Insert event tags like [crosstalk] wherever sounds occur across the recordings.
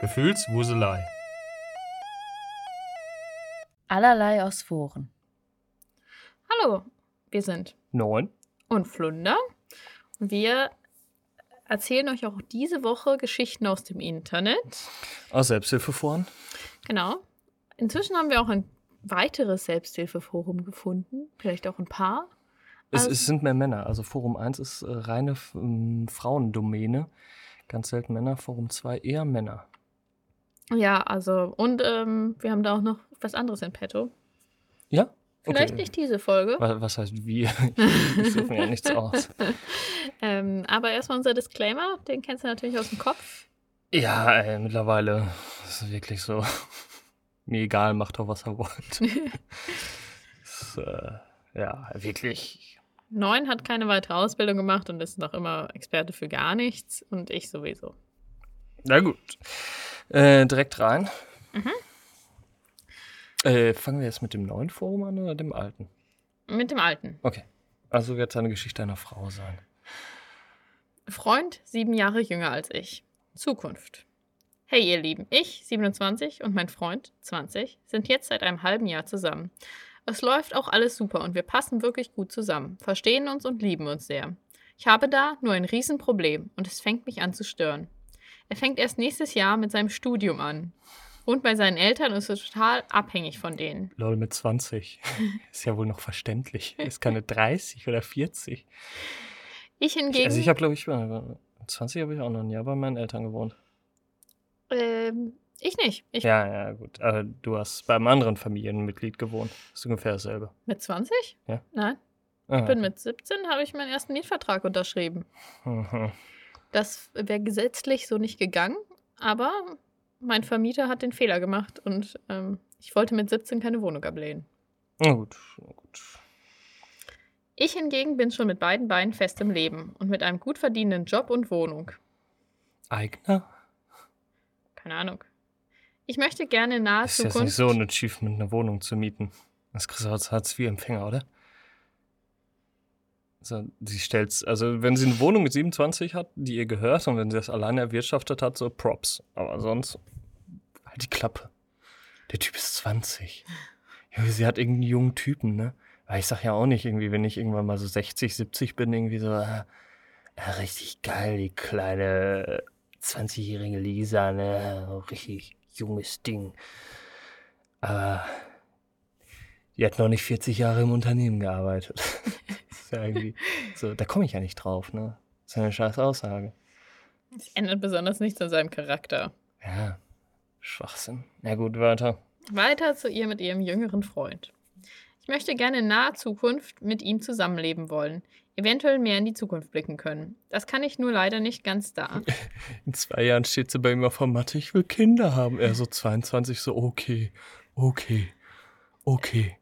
Gefühlswuselei. Allerlei aus Foren. Hallo, wir sind Neun. und Flunder. Wir erzählen euch auch diese Woche Geschichten aus dem Internet. Aus Selbsthilfeforen. Genau. Inzwischen haben wir auch ein weiteres Selbsthilfeforum gefunden. Vielleicht auch ein paar. Es, Also- es sind mehr Männer. Also Forum 1 ist äh, reine ähm, Frauendomäne. Ganz selten Männer. Forum 2 eher Männer. Ja, also, und ähm, wir haben da auch noch was anderes in petto. Ja? Vielleicht Okay. nicht diese Folge. Wa- Was heißt wir? [laughs] ich suche mir ja nichts aus. [laughs] Ähm, aber erstmal unser Disclaimer, den kennst du natürlich aus dem Kopf. Ja, ey, mittlerweile ist es wirklich so. [laughs] Mir egal, macht doch, was er wollt. ist, äh, ja, wirklich. Neun hat keine weitere Ausbildung gemacht und ist noch immer Experte für gar nichts. Und ich sowieso. Na gut. Äh, direkt rein. Mhm. Äh, fangen wir jetzt mit dem neuen Forum an oder dem alten? Mit dem Alten. Okay. Also wird es eine Geschichte einer Frau sein. Freund, sieben Jahre jünger als ich. Zukunft. Hey ihr Lieben, ich, 27 und mein Freund, 20, sind jetzt seit einem halben Jahr zusammen. Es läuft auch alles super und wir passen wirklich gut zusammen, verstehen uns und lieben uns sehr. Ich habe da nur ein Riesenproblem und es fängt mich an zu stören. Er fängt erst nächstes Jahr mit seinem Studium an. Und bei seinen Eltern ist er total abhängig von denen. Lol mit 20. [laughs] Ist ja wohl noch verständlich. Ist keine 30 oder 40. Ich hingegen. Also ich habe, glaube ich, äh, 20 habe ich auch noch ein Jahr bei meinen Eltern gewohnt. ähm, ich nicht. Ich Ja, ja, gut. Aber du hast bei einem anderen Familienmitglied gewohnt. ist ungefähr dasselbe. mit 20? Ja. Nein. Ah, Ich bin mit 17, habe ich meinen ersten Mietvertrag unterschrieben. Mhm. Das wäre gesetzlich so nicht gegangen, aber mein Vermieter hat den Fehler gemacht und ähm, ich wollte mit 17 keine Wohnung ablehnen. Na gut, na gut. Ich hingegen bin schon mit beiden Beinen fest im Leben und mit einem gut verdienenden Job und Wohnung. Eigner? Keine Ahnung. Ich möchte gerne in naher ist jetzt Zukunft. nicht so ein Achievement, eine Wohnung zu mieten. Das kriegst du als Hartz-IV-Empfänger, oder? Also, sie stellt's, also wenn sie eine Wohnung mit 27 hat, die ihr gehört und wenn sie das alleine erwirtschaftet hat, so Props. Aber sonst, halt die Klappe. Der Typ ist 20. Junge, sie hat irgendeinen jungen Typen, ne? Weil ich sag ja auch nicht irgendwie, wenn ich irgendwann mal so 60, 70 bin, irgendwie so, ah, ja, richtig geil, die kleine 20-jährige Lisa, ne? Richtig junges Ding. Aber die hat noch nicht 40 Jahre im Unternehmen gearbeitet. das [laughs] ist ja irgendwie, so, da komme ich ja nicht drauf, ne? Das ist eine scheiß Aussage. Das ändert besonders nichts an seinem Charakter. Ja, Schwachsinn. Na gut, weiter. Weiter zu ihr mit ihrem jüngeren Freund. Ich möchte gerne in naher Zukunft mit ihm zusammenleben wollen, eventuell mehr in die Zukunft blicken können. Das kann ich nur leider nicht ganz da. [laughs] In zwei Jahren steht sie bei ihm auf der Matte, ich will Kinder haben. Er so 22, so okay, okay, okay.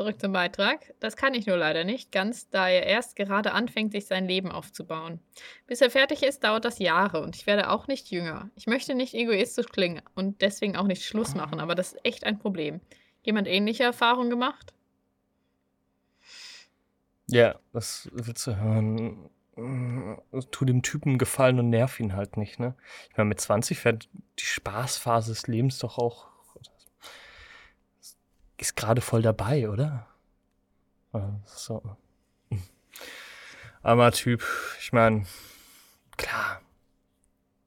Zurück zum Beitrag. Das kann ich nur leider nicht ganz, da er erst gerade anfängt, sich sein Leben aufzubauen. Bis er fertig ist, dauert das Jahre und ich werde auch nicht jünger. Ich möchte nicht egoistisch klingen und deswegen auch nicht Schluss machen, aber das ist echt ein Problem. Jemand ähnliche Erfahrungen gemacht? Ja, das willst du hören. Tu dem Typen gefallen und nerv ihn halt nicht, ne? Ich meine, mit 20 fährt die Spaßphase des Lebens doch auch. Ist gerade voll dabei, oder? So. [laughs] Armer Typ. Ich meine, klar,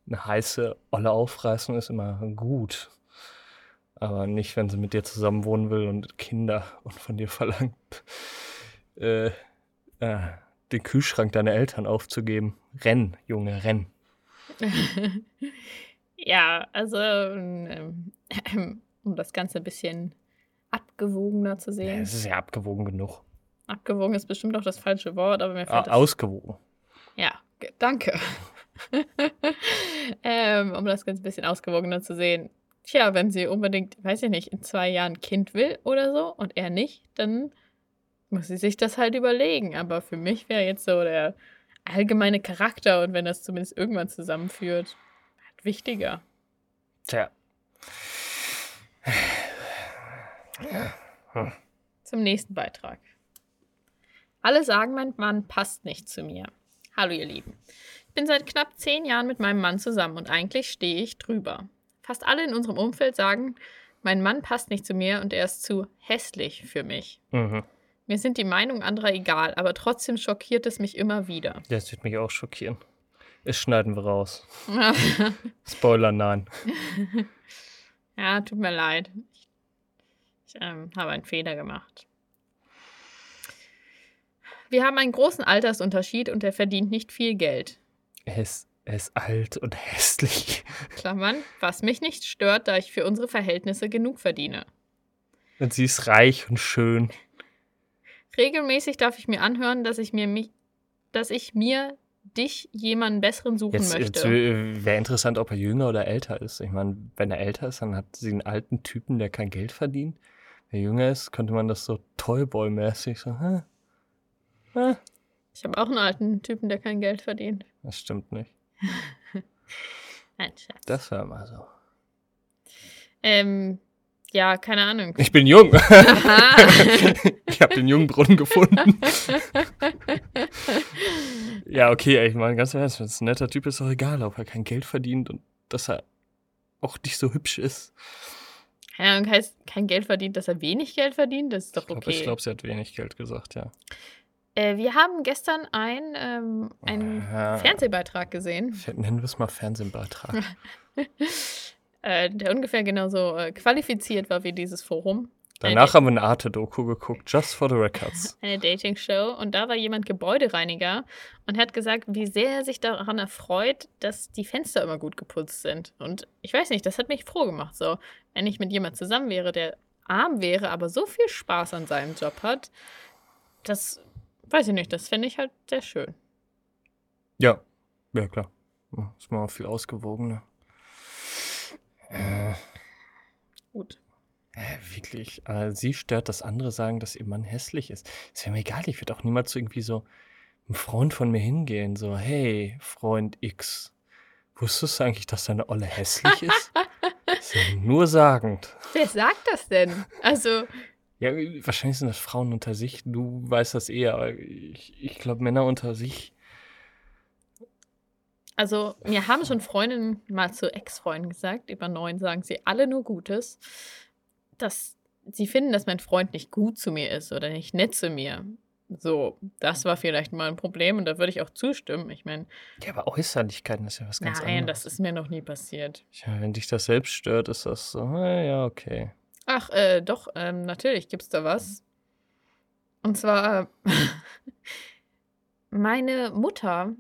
eine heiße Olle aufreißen ist immer gut. Aber nicht, wenn sie mit dir zusammen wohnen will und Kinder und von dir verlangt, äh, äh, den Kühlschrank deiner Eltern aufzugeben. Renn, Junge, renn. [laughs] Ja, also ähm, um das Ganze ein bisschen abgewogener zu Ja, sehen. es ist ja abgewogen genug. Abgewogen ist bestimmt auch das falsche Wort, aber mir Ah, fällt das ausgewogen. Ja, danke. [laughs] ähm, um das Ganze ein bisschen ausgewogener zu sehen. Tja, wenn sie unbedingt, weiß ich nicht, in zwei Jahren Kind will oder so und er nicht, dann muss sie sich das halt überlegen. Aber für mich wäre jetzt so der allgemeine Charakter und wenn das zumindest irgendwann zusammenführt, halt wichtiger. Tja. Zum nächsten Beitrag. Alle sagen, mein Mann passt nicht zu mir. Hallo ihr Lieben. bin seit knapp zehn Jahren mit meinem Mann zusammen und eigentlich stehe ich drüber. Fast alle in unserem Umfeld sagen, mein Mann passt nicht zu mir und er ist zu hässlich für mich. Mhm. Mir sind die Meinungen anderer egal, aber trotzdem schockiert es mich immer wieder. Das wird mich auch schockieren. Das schneiden wir raus. [laughs] Spoiler, nein. ja, tut mir leid. Ich, ähm, habe einen Fehler gemacht. Wir haben einen großen Altersunterschied und er verdient nicht viel Geld. Er ist, er ist alt und hässlich. [laughs] Klammern, was mich nicht stört, da ich für unsere Verhältnisse genug verdiene. Und sie ist reich und schön. Regelmäßig darf ich mir anhören, dass ich mir mich, dass ich mir dich jemanden besseren suchen Jetzt, möchte. jetzt wäre interessant, ob er jünger oder älter ist. Ich meine, wenn er älter ist, dann hat sie einen alten Typen, der kein Geld verdient. Wer jünger ist, könnte man das so Toyboy-mäßig so, hä? Hä? Ich habe auch einen alten Typen, der kein Geld verdient. Das stimmt nicht. [laughs] Nein, Scherz. Das wäre mal so. Ähm, ja, keine Ahnung. Ich bin jung. [laughs] Ich habe den Jungbrunnen gefunden. [laughs] ja, okay, ey, ich meine, ganz ehrlich, wenn es ein netter Typ ist, ist doch egal, ob er kein Geld verdient und dass er auch nicht so hübsch ist. Keine Ahnung, heißt kein Geld verdient, dass er wenig Geld verdient? Das ist doch Ich glaube, okay. glaub, sie hat wenig Geld gesagt, ja. Äh, wir haben gestern ein, ähm, einen Ja. Fernsehbeitrag gesehen, Nennen wir es mal Fernsehbeitrag. [laughs] äh, der ungefähr genauso äh, qualifiziert war wie dieses Forum. Danach haben wir eine Arte-Doku geguckt, just for the records. [laughs] eine Dating-Show und da war jemand Gebäudereiniger und hat gesagt, wie sehr er sich daran erfreut, dass die Fenster immer gut geputzt sind. Und ich weiß nicht, das hat mich froh gemacht. So, wenn ich mit jemand zusammen wäre, der arm wäre, aber so viel Spaß an seinem Job hat, das weiß ich nicht, das fände ich halt sehr schön. Ja, ja klar. Ist mal viel ausgewogener. Äh, Gut. Äh, wirklich. Äh, sie stört, dass andere sagen, dass ihr Mann hässlich ist. Ist ja mir egal, ich würde auch niemals so irgendwie so einem Freund von mir hingehen. So, hey, Freund X, wusstest du eigentlich, dass deine Olle hässlich ist? [laughs] ist ja nur sagend. Wer sagt das denn? Also, Ja, wahrscheinlich sind das Frauen unter sich. Du weißt das eher, aber ich, ich glaube, Männer unter sich. also mir haben schon Freundinnen mal zu Ex-Freunden gesagt, über neun sagen sie alle nur Gutes, dass sie finden, dass mein Freund nicht gut zu mir ist oder nicht nett zu mir. So, das war vielleicht mal ein Problem und da würde ich auch zustimmen. Ich meine, Ja, aber Äußerlichkeiten ist ja was ganz nein, anderes. das ist mir noch nie passiert. Ja, wenn dich das selbst stört, ist das so, äh, ja, okay. Ach, äh, doch, ähm, natürlich gibt's da was. Und zwar, [laughs] meine Mutter,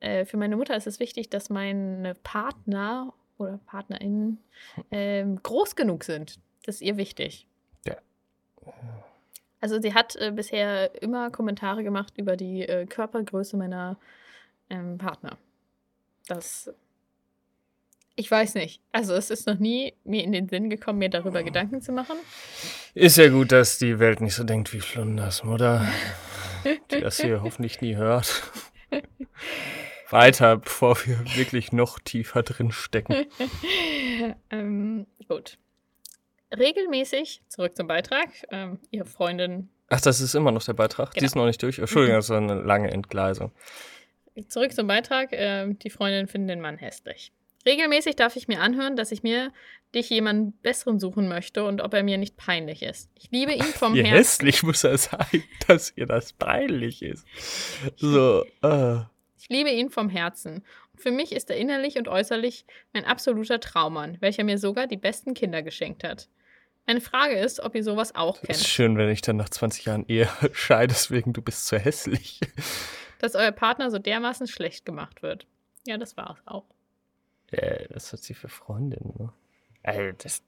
äh, für meine Mutter ist es wichtig, dass meine Partner oder PartnerInnen ähm, groß genug sind. Das ist ihr wichtig. Ja. Also sie hat äh, bisher immer Kommentare gemacht über die äh, Körpergröße meiner ähm, Partner. Das ich weiß nicht. Also es ist noch nie mir in den Sinn gekommen, mir darüber Gedanken zu machen. Ist ja gut, dass die Welt nicht so denkt wie Flunders Mutter, die das hier [laughs] hoffentlich nie hört. Weiter, bevor wir wirklich noch tiefer drin stecken. [laughs] ähm, gut. Regelmäßig, zurück zum Beitrag, ähm, ihre Freundin, Ach, das ist immer noch der Beitrag? Die Genau. ist noch nicht durch? Entschuldigung, das war eine lange Entgleisung. zurück zum Beitrag, ähm, die Freundin findet den Mann hässlich. Regelmäßig darf ich mir anhören, dass ich mir dich jemanden besseren suchen möchte und ob er mir nicht peinlich ist. Ich liebe ihn vom Herzen. hässlich muss er sein, [laughs] dass ihr das peinlich ist. So, äh. Ich liebe ihn vom Herzen. Und für mich ist er innerlich und äußerlich mein absoluter Traummann, welcher mir sogar die besten Kinder geschenkt hat. Meine Frage ist, ob ihr sowas auch Ist kennt. schön, wenn ich dann nach 20 Jahren Ehe [laughs] scheidest, wegen du bist zu hässlich. Dass euer Partner so dermaßen schlecht gemacht wird. Ja, das war es auch. Ja, das hat sie für Freundin, ne? Also, das,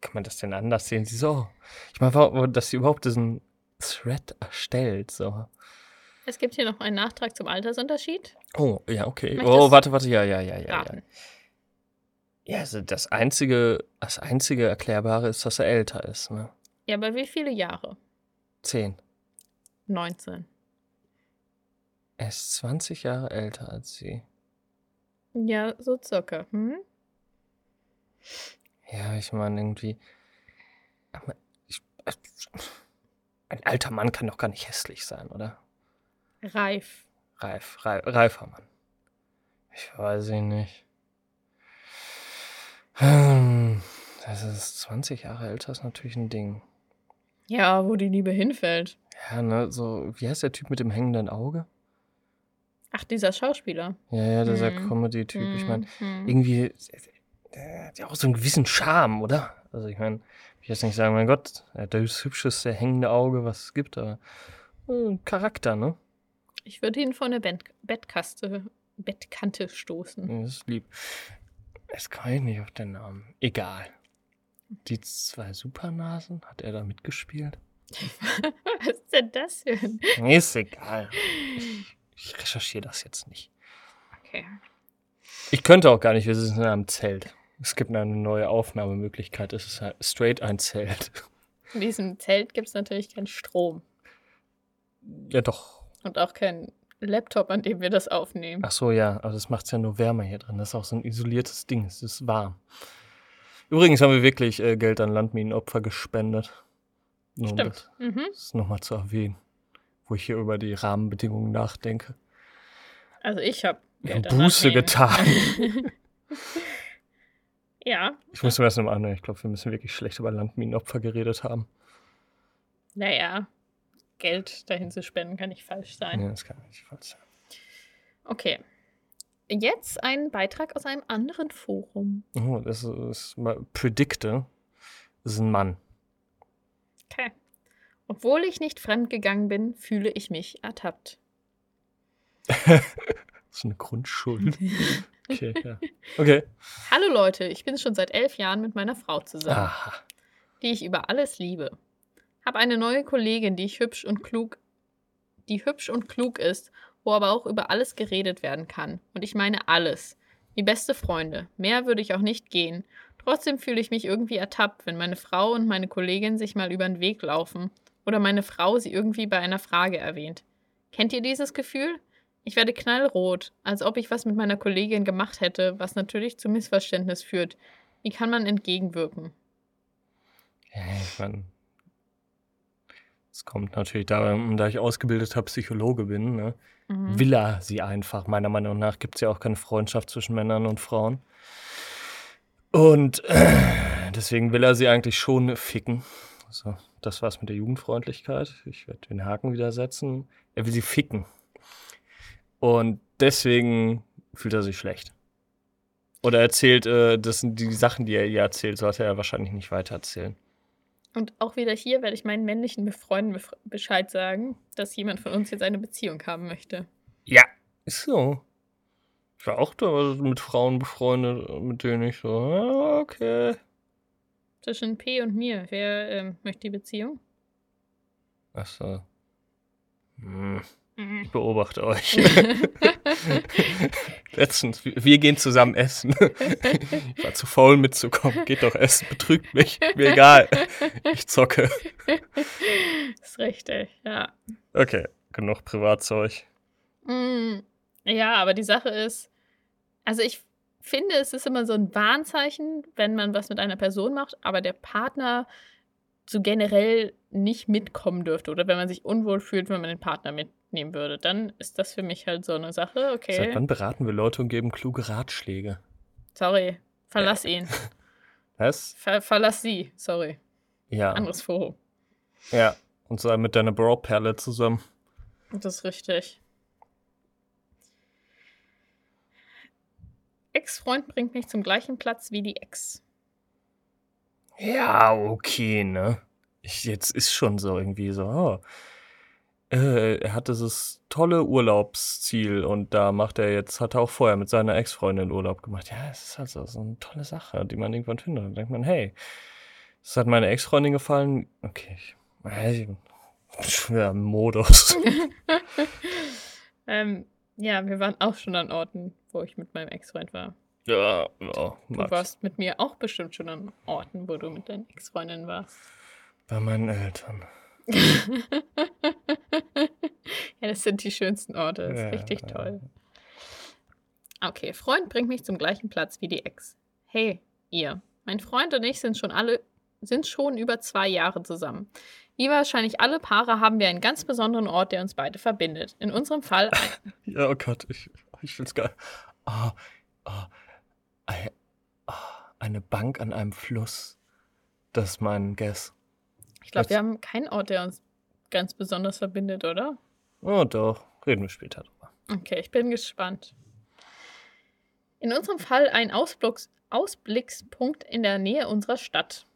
kann man das denn anders sehen? Sie so, ich meine, dass sie überhaupt diesen Thread erstellt, so. Es gibt hier noch einen Nachtrag zum Altersunterschied. Oh, ja, okay. Möchtest oh, warte, warte, ja, ja, ja, ja, ja. Raten. Ja, also das einzige, das einzige Erklärbare ist, dass er älter ist, ne? Ja, aber wie viele Jahre? Zehn. 19. Er ist 20 Jahre älter als sie. Ja, so circa. Hm? Ja, ich meine, irgendwie. Ich, ein alter Mann kann doch gar nicht hässlich sein, oder? Reif. Reif, reif reifer Mann. Ich weiß ich nicht. Hm, [sighs] Das ist 20 Jahre älter, ist natürlich ein Ding. Ja, wo die Liebe hinfällt. Ja, ne, so, wie heißt der Typ mit dem hängenden Auge? Ach, dieser Schauspieler. Ja, ja, dieser Hm. Comedy-Typ. Ich meine, Mhm. irgendwie, der hat ja auch so einen gewissen Charme, oder? Also ich meine, ich will jetzt nicht sagen, mein Gott, das hübscheste hängende Auge, was es gibt, aber äh, Charakter, ne? Ich würde ihn von der Bett Bettkaste, Bettkante stoßen. Ja, Das ist lieb. Jetzt komme ich nicht auf den Namen. Egal. Die zwei Supernasen, hat er da mitgespielt? [laughs] Was ist denn das denn? Nee, ist egal. Ich recherchiere das jetzt nicht. Okay. Ich könnte auch gar nicht, wir sind in einem Zelt. Es gibt eine neue Aufnahmemöglichkeit. Es ist halt straight ein Zelt. In diesem Zelt gibt es natürlich keinen Strom. Ja, doch. Und auch keinen Laptop, an dem wir das aufnehmen. Ach so, ja. Aber das macht es ja nur wärmer hier drin. Das ist auch so ein isoliertes Ding. Es ist warm. Übrigens haben wir wirklich äh, Geld an Landminenopfer gespendet. Nur um Stimmt. das, Mhm. das nochmal zu erwähnen. Wo ich hier über die Rahmenbedingungen nachdenke. Also ich habe Wir haben Buße getan. [laughs] ja, Ich muss mir das nochmal anhören. Ich glaube, wir müssen wirklich schlecht über Landminenopfer geredet haben. naja, Geld dahin zu spenden kann nicht falsch sein. Ja, das kann nicht falsch sein. Okay. Jetzt ein Beitrag aus einem anderen Forum. Oh, das ist mal Predicte. Das ist ein Mann. Okay. Obwohl ich nicht fremdgegangen bin, fühle ich mich ertappt. [laughs] Das ist eine Grundschuld. [laughs] Okay, ja. Okay. Hallo Leute, ich bin schon seit elf Jahren mit meiner Frau zusammen, Aha. die ich über alles liebe. Habe eine neue Kollegin, die ich hübsch und klug, die hübsch und klug ist, wo aber auch über alles geredet werden kann. Und ich meine alles. Die beste Freunde. Mehr würde ich auch nicht gehen. Trotzdem fühle ich mich irgendwie ertappt, wenn meine Frau und meine Kollegin sich mal über den Weg laufen oder meine Frau sie irgendwie bei einer Frage erwähnt. Kennt ihr dieses Gefühl? Ich werde knallrot, als ob ich was mit meiner Kollegin gemacht hätte, was natürlich zu Missverständnis führt. Wie kann man entgegenwirken? Ich meine, es kommt natürlich daran, da ich ausgebildeter Psychologe bin, ne, Mhm. will er sie einfach. Meiner Meinung nach gibt es ja auch keine Freundschaft zwischen Männern und Frauen. Und äh, deswegen will er sie eigentlich schon ficken. Also, das war's mit der Jugendfreundlichkeit. Ich werde den Haken wieder setzen. Er will sie ficken. Und deswegen fühlt er sich schlecht. Oder erzählt, äh, das sind die Sachen, die er ihr erzählt, sollte er wahrscheinlich nicht weiter erzählen. Und auch wieder hier werde ich meinen männlichen Freunden bef- Bescheid sagen, dass jemand von uns jetzt eine Beziehung haben möchte. Ja, ist so. Ich war auch da mit Frauen befreundet, mit denen ich so, okay. Zwischen P und mir. Wer ähm, möchte die Beziehung? Achso. Hm. Ich beobachte euch. [laughs] Letztens, wir gehen zusammen essen. Ich war zu faul mitzukommen. Geht doch essen, betrügt mich. Mir egal. Ich zocke. ist richtig, ja. Okay, genug Privatzeug. Mm, Ja, aber die Sache ist, also ich finde, es ist immer so ein Warnzeichen, wenn man was mit einer Person macht, aber der Partner so generell nicht mitkommen dürfte oder wenn man sich unwohl fühlt, wenn man den Partner mitnehmen würde, dann ist das für mich halt so eine Sache, Seit okay, wann beraten wir Leute und geben kluge Ratschläge? sorry, verlass ihn. [laughs] Was? Ver verlass sie, sorry. Ja. Anderes Forum. Ja. Und sei mit deiner Bro-Perle zusammen. Das ist richtig. Ex-Freund bringt mich zum gleichen Platz wie die Ex. Ja, okay, ne? Ich, jetzt ist schon so irgendwie so, oh. Äh, er hat dieses tolle Urlaubsziel und da macht er jetzt, hat er auch vorher mit seiner Ex-Freundin Urlaub gemacht. Ja, es ist halt so, so eine tolle Sache, die man irgendwann findet. Dann denkt man, hey, das hat meine Ex-Freundin gefallen. Okay, ich, ich im Modus. [laughs] Ähm, ja, wir waren auch schon an Orten, wo ich mit meinem Ex-Freund war. ja, ja, Du warst mit mir auch bestimmt schon an Orten, wo du mit deinen Ex-Freundinnen warst. Bei meinen Eltern. [laughs] ja, das sind die schönsten Orte. Das ist Ja, richtig toll. Okay, Freund bringt mich zum gleichen Platz wie die Ex. Hey, ihr. Mein Freund und ich sind schon alle, sind schon über zwei Jahre zusammen. Wie wahrscheinlich alle Paare haben wir einen ganz besonderen Ort, der uns beide verbindet. In unserem Fall [laughs] Ja, oh Gott, ich, ich will's gar Oh, oh, eine Bank an einem Fluss. Das ist mein Guess. Ich glaube, wir haben keinen Ort, der uns ganz besonders verbindet, oder? Oh, doch. Reden wir später drüber. Okay, ich bin gespannt. In unserem Fall ein Ausblicks Ausblickspunkt in der Nähe unserer Stadt.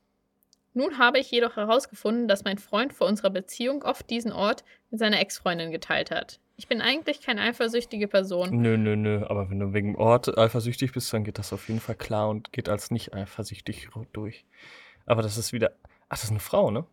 Nun habe ich jedoch herausgefunden, dass mein Freund vor unserer Beziehung oft diesen Ort mit seiner Ex-Freundin geteilt hat. Ich bin eigentlich keine eifersüchtige Person. Nö, nö, nö. Aber wenn du wegen dem Ort eifersüchtig bist, dann geht das auf jeden Fall klar und geht als nicht eifersüchtig durch. Aber das ist wieder. Ach, das ist eine Frau, ne?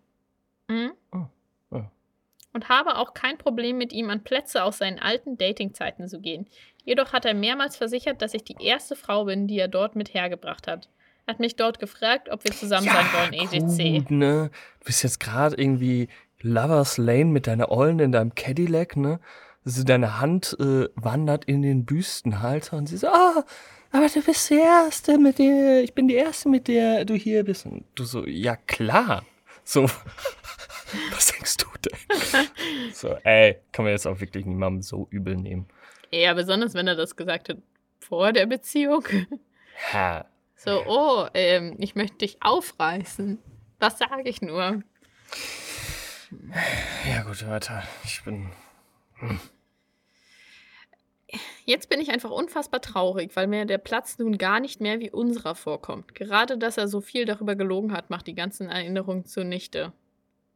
Und habe auch kein Problem mit ihm an Plätze aus seinen alten Datingzeiten zu gehen. Jedoch hat er mehrmals versichert, dass ich die erste Frau bin, die er dort mit hergebracht hat. Hat mich dort gefragt, ob wir zusammen sein wollen, E EGC. Gut, ne? Du bist jetzt gerade irgendwie Lovers Lane mit deiner Ollen in deinem Cadillac, ne? Also deine Hand äh, wandert in den Büstenhalter und sie so, ah, aber du bist die Erste mit der, ich bin die Erste, mit der du hier bist. Und du so, ja klar. So, [laughs] was denkst du? [laughs] so, ey, kann man jetzt auch wirklich niemandem so übel nehmen. Ja, besonders wenn er das gesagt hat vor der Beziehung. Ha, So, oh, ähm, ich möchte dich aufreißen. Was sage ich nur? ja gut, weiter. Ich bin, Jetzt bin ich einfach unfassbar traurig, weil mir der Platz nun gar nicht mehr wie unserer vorkommt. Gerade, dass er so viel darüber gelogen hat, macht die ganzen Erinnerungen zunichte.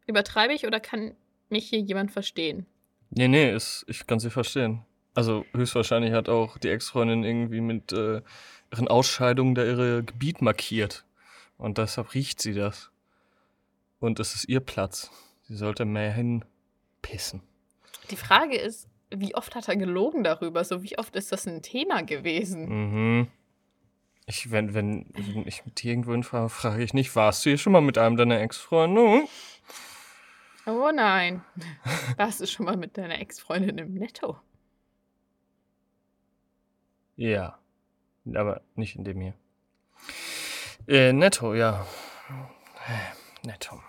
Übertreibe ich oder kann mich hier jemand verstehen? Nee, nee, ist, ich kann sie verstehen. Also höchstwahrscheinlich hat auch die Ex-Freundin irgendwie mit äh, ihren Ausscheidungen da ihre Gebiet markiert. Und deshalb riecht sie das. Und es ist ihr Platz. Sie sollte mehr hinpissen. Die Frage ist, wie oft hat er gelogen darüber? So, wie oft ist das ein Thema gewesen? Mhm. Ich, wenn, wenn, wenn ich mit dir irgendwo hinfahre, frage ich nicht, warst du hier schon mal mit einem deiner Ex-Freunde? Oh nein. Warst du schon mal mit deiner Ex-Freundin im Netto? Ja. Aber nicht in dem hier. Äh, netto, ja. Äh, Netto.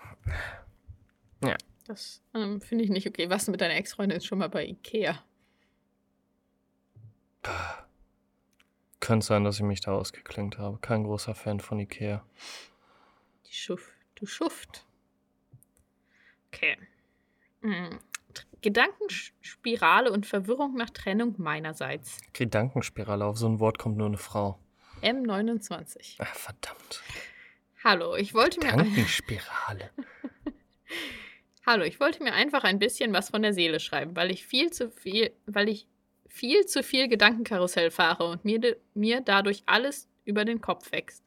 Das ähm, finde ich nicht okay. Warst du mit deiner Ex-Freundin schon mal bei Ikea? Könnte sein, dass ich mich da ausgeklingt habe. Kein großer Fan von Ikea. Die Schuft. Du Schuft. Okay. Hm. Gedankenspirale und Verwirrung nach Trennung meinerseits. Gedankenspirale, auf so ein Wort kommt nur eine Frau. M29. Ach, verdammt. Hallo, ich wollte mir Gedankenspirale. [laughs] Hallo, ich wollte mir einfach ein bisschen was von der Seele schreiben, weil ich viel zu viel, weil ich viel zu viel Gedankenkarussell fahre und mir, mir dadurch alles über den Kopf wächst.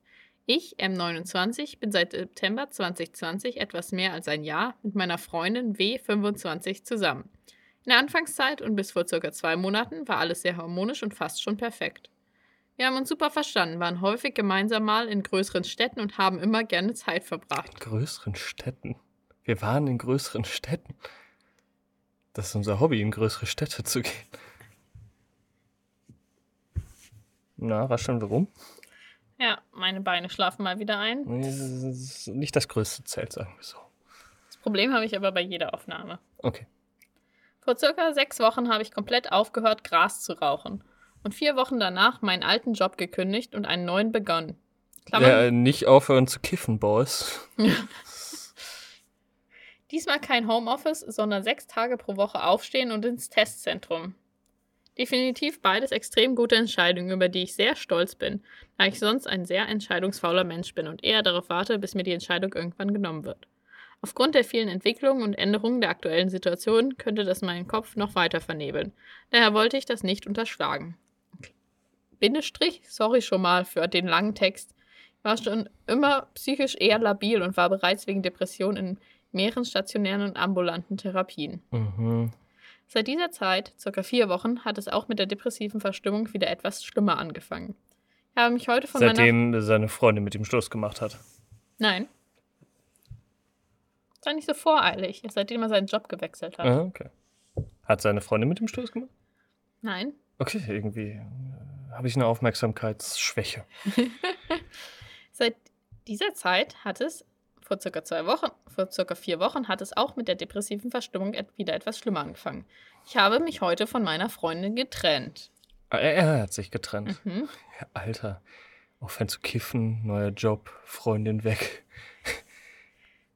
Ich, M29, bin seit September 2020 etwas mehr als ein Jahr mit meiner Freundin W25 zusammen. In der Anfangszeit und bis vor circa zwei Monaten war alles sehr harmonisch und fast schon perfekt. Wir haben uns super verstanden, waren häufig gemeinsam mal in größeren Städten und haben immer gerne Zeit verbracht. In größeren Städten. Wir waren in größeren Städten. Das ist unser Hobby, in größere Städte zu gehen. Na, rascheln wir rum? Ja, meine Beine schlafen mal wieder ein. Das ist Nicht das größte Zelt, sagen wir so. Das Problem habe ich aber bei jeder Aufnahme. Okay. Vor circa sechs Wochen habe ich komplett aufgehört, Gras zu rauchen. Und vier Wochen danach meinen alten Job gekündigt und einen neuen begonnen. Klammern, Ja, nicht aufhören zu kiffen, Boys. [laughs] Diesmal kein Homeoffice, sondern sechs Tage pro Woche aufstehen und ins Testzentrum. Definitiv beides extrem gute Entscheidungen, über die ich sehr stolz bin, da ich sonst ein sehr entscheidungsfauler Mensch bin und eher darauf warte, bis mir die Entscheidung irgendwann genommen wird. Aufgrund der vielen Entwicklungen und Änderungen der aktuellen Situation könnte das meinen Kopf noch weiter vernebeln. Daher wollte ich das nicht unterschlagen. Bindestrich, sorry schon mal für den langen Text. Ich war schon immer psychisch eher labil und war bereits wegen Depression in mehreren stationären und ambulanten Therapien. Mhm. Seit dieser Zeit, circa vier Wochen, hat es auch mit der depressiven Verstimmung wieder etwas schlimmer angefangen. Ich habe mich heute von meiner... Seitdem seine Freundin mit ihm Schluss gemacht hat. Nein. Sei nicht so voreilig, seitdem er seinen Job gewechselt hat. Ah, okay. Hat seine Freundin mit ihm Schluss gemacht? Nein. Okay, irgendwie äh, habe ich eine Aufmerksamkeitsschwäche. [laughs] Seit dieser Zeit hat es, vor circa zwei Wochen, vor circa vier Wochen, hat es auch mit der depressiven Verstimmung wieder etwas schlimmer angefangen. Ich habe mich heute von meiner Freundin getrennt. Ah, Er, er hat sich getrennt. Mhm. Ja, Alter. Aufhören zu kiffen, neuer Job, Freundin weg.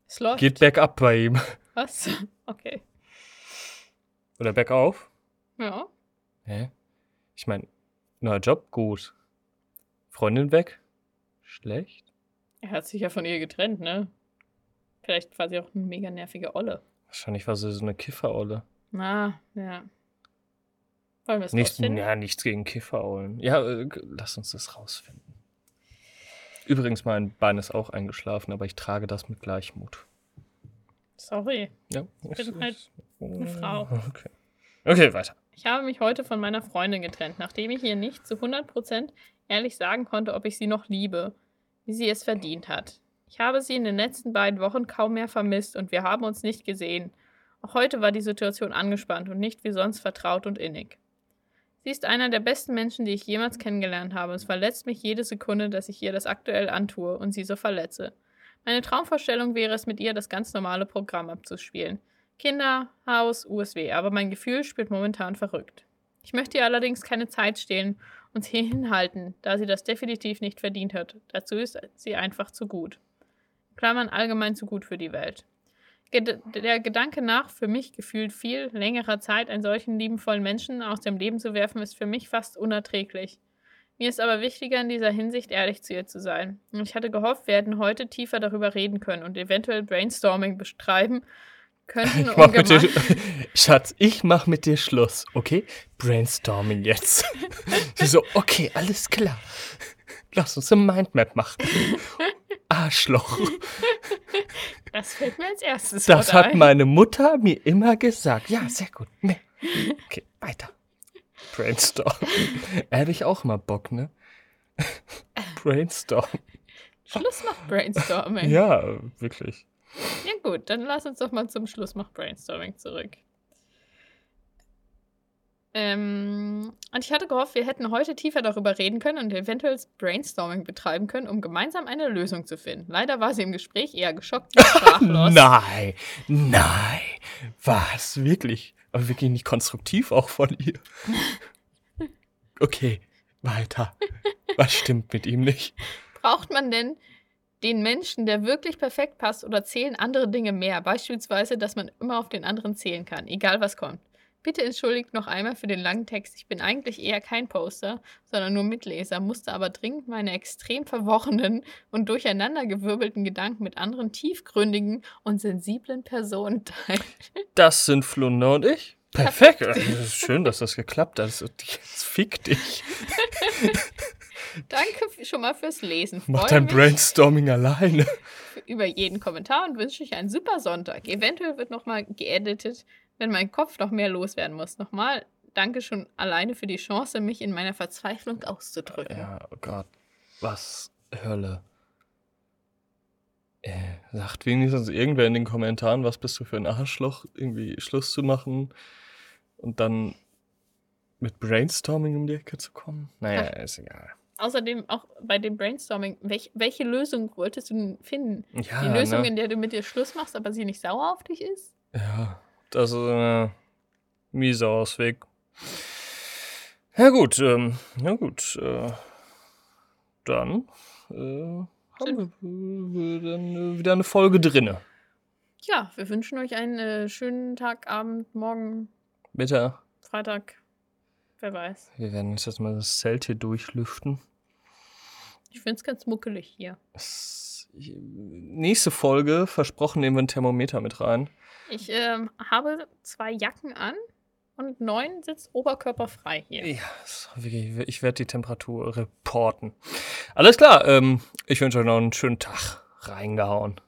Es läuft. Geht bergab bei ihm. Was? Okay. Oder bergauf? Ja. Hä? Ich meine, neuer Job, gut. Freundin weg? Schlecht? Er hat sich ja von ihr getrennt, ne? Vielleicht war sie auch eine mega nervige Olle. Wahrscheinlich war sie so eine Kifferolle. Na, ja. Wollen wir es Nicht, rausfinden? ja, nichts gegen Kifferollen. Ja, äh, lass uns das rausfinden. Übrigens, mein Bein ist auch eingeschlafen, aber ich trage das mit Gleichmut. Sorry. Ja. bin halt eine Frau. Okay. Okay, weiter. Ich habe mich heute von meiner Freundin getrennt, nachdem ich ihr nicht zu 100% ehrlich sagen konnte, ob ich sie noch liebe, wie sie es verdient hat. Ich habe sie in den letzten beiden Wochen kaum mehr vermisst und wir haben uns nicht gesehen. Auch heute war die Situation angespannt und nicht wie sonst vertraut und innig. Sie ist einer der besten Menschen, die ich jemals kennengelernt habe. Es verletzt mich jede Sekunde, dass ich ihr das aktuell antue und sie so verletze. Meine Traumvorstellung wäre es, mit ihr das ganz normale Programm abzuspielen. Kinder, Haus, USW, aber mein Gefühl spielt momentan verrückt. Ich möchte ihr allerdings keine Zeit stehlen und sie [laughs] hinhalten, da sie das definitiv nicht verdient hat. Dazu ist sie einfach zu gut. Klammern allgemein zu gut für die Welt. Der Gedanke nach, für mich gefühlt viel längerer Zeit einen solchen liebenvollen Menschen aus dem Leben zu werfen, ist für mich fast unerträglich. Mir ist aber wichtiger, in dieser Hinsicht ehrlich zu ihr zu sein. Ich hatte gehofft, wir hätten heute tiefer darüber reden können und eventuell Brainstorming betreiben [laughs] könnten, Ich mach mit dir, [laughs] Schatz, ich mach mit dir Schluss, okay? Brainstorming jetzt. [laughs] Sie so, okay, alles klar. Lass uns eine Mindmap machen. Arschloch. Das fällt mir als erstes Das hat ein. meine Mutter mir immer gesagt. Ja, sehr gut. Mehr. Okay, weiter. Brainstorm. Hätte ich auch mal Bock, ne? Brainstorm. Schluss macht Brainstorming. Ja, wirklich. Ja gut, dann lass uns doch mal zum Schluss macht Brainstorming zurück. Ähm, und ich hatte gehofft, wir hätten heute tiefer darüber reden können und eventuell Brainstorming betreiben können, um gemeinsam eine Lösung zu finden. Leider war sie im Gespräch eher geschockt und [laughs] sprachlos. Nein, nein. Was? Wirklich? Aber wirklich nicht konstruktiv auch von ihr. [laughs] Okay, weiter. Was stimmt mit ihm nicht? Braucht man denn den Menschen, der wirklich perfekt passt, oder zählen andere Dinge mehr? Beispielsweise, dass man immer auf den anderen zählen kann, egal was kommt. Bitte entschuldigt noch einmal für den langen Text. Ich bin eigentlich eher kein Poster, sondern nur Mitleser, musste aber dringend meine extrem verworrenen und durcheinandergewirbelten Gedanken mit anderen tiefgründigen und sensiblen Personen [laughs] teilen. Das sind Flunder und ich. Perfekt. Ist schön, dass das geklappt hat. Das- Jetzt fick dich. [laughs] Danke schon mal fürs Lesen. Mach Freue dein mich Brainstorming alleine. [laughs] über jeden Kommentar und wünsche euch einen super Sonntag. Eventuell wird nochmal geeditet, wenn mein Kopf noch mehr loswerden muss. Nochmal danke schon alleine für die Chance, mich in meiner Verzweiflung auszudrücken. Ja, oh Gott. Was Hölle. Äh, sagt wenigstens irgendwer in den Kommentaren, was bist du für ein Arschloch, irgendwie Schluss zu machen und dann mit Brainstorming um die Ecke zu kommen? Naja, ist egal. Außerdem auch bei dem Brainstorming, welch, welche Lösung wolltest du denn finden? Ja, die Lösung, ne? in der du mit dir Schluss machst, aber sie nicht sauer auf dich ist? Ja, das ist ein mieser Ausweg. Ja gut, ähm, ja gut, äh, dann äh, haben wir dann äh, wieder eine Folge drinne. Ja, wir wünschen euch einen äh, schönen Tag, Abend, Morgen, Bitte, Freitag. Wer weiß. wir werden jetzt mal das Zelt hier durchlüften. Ich finde es ganz muckelig hier. Nächste Folge, versprochen, nehmen wir ein Thermometer mit rein. Ich ähm, habe zwei Jacken an und neun sitzt oberkörperfrei hier. Ja, ich werde die Temperatur reporten. Alles klar, ähm, ich wünsche euch noch einen schönen Tag. Reingehauen.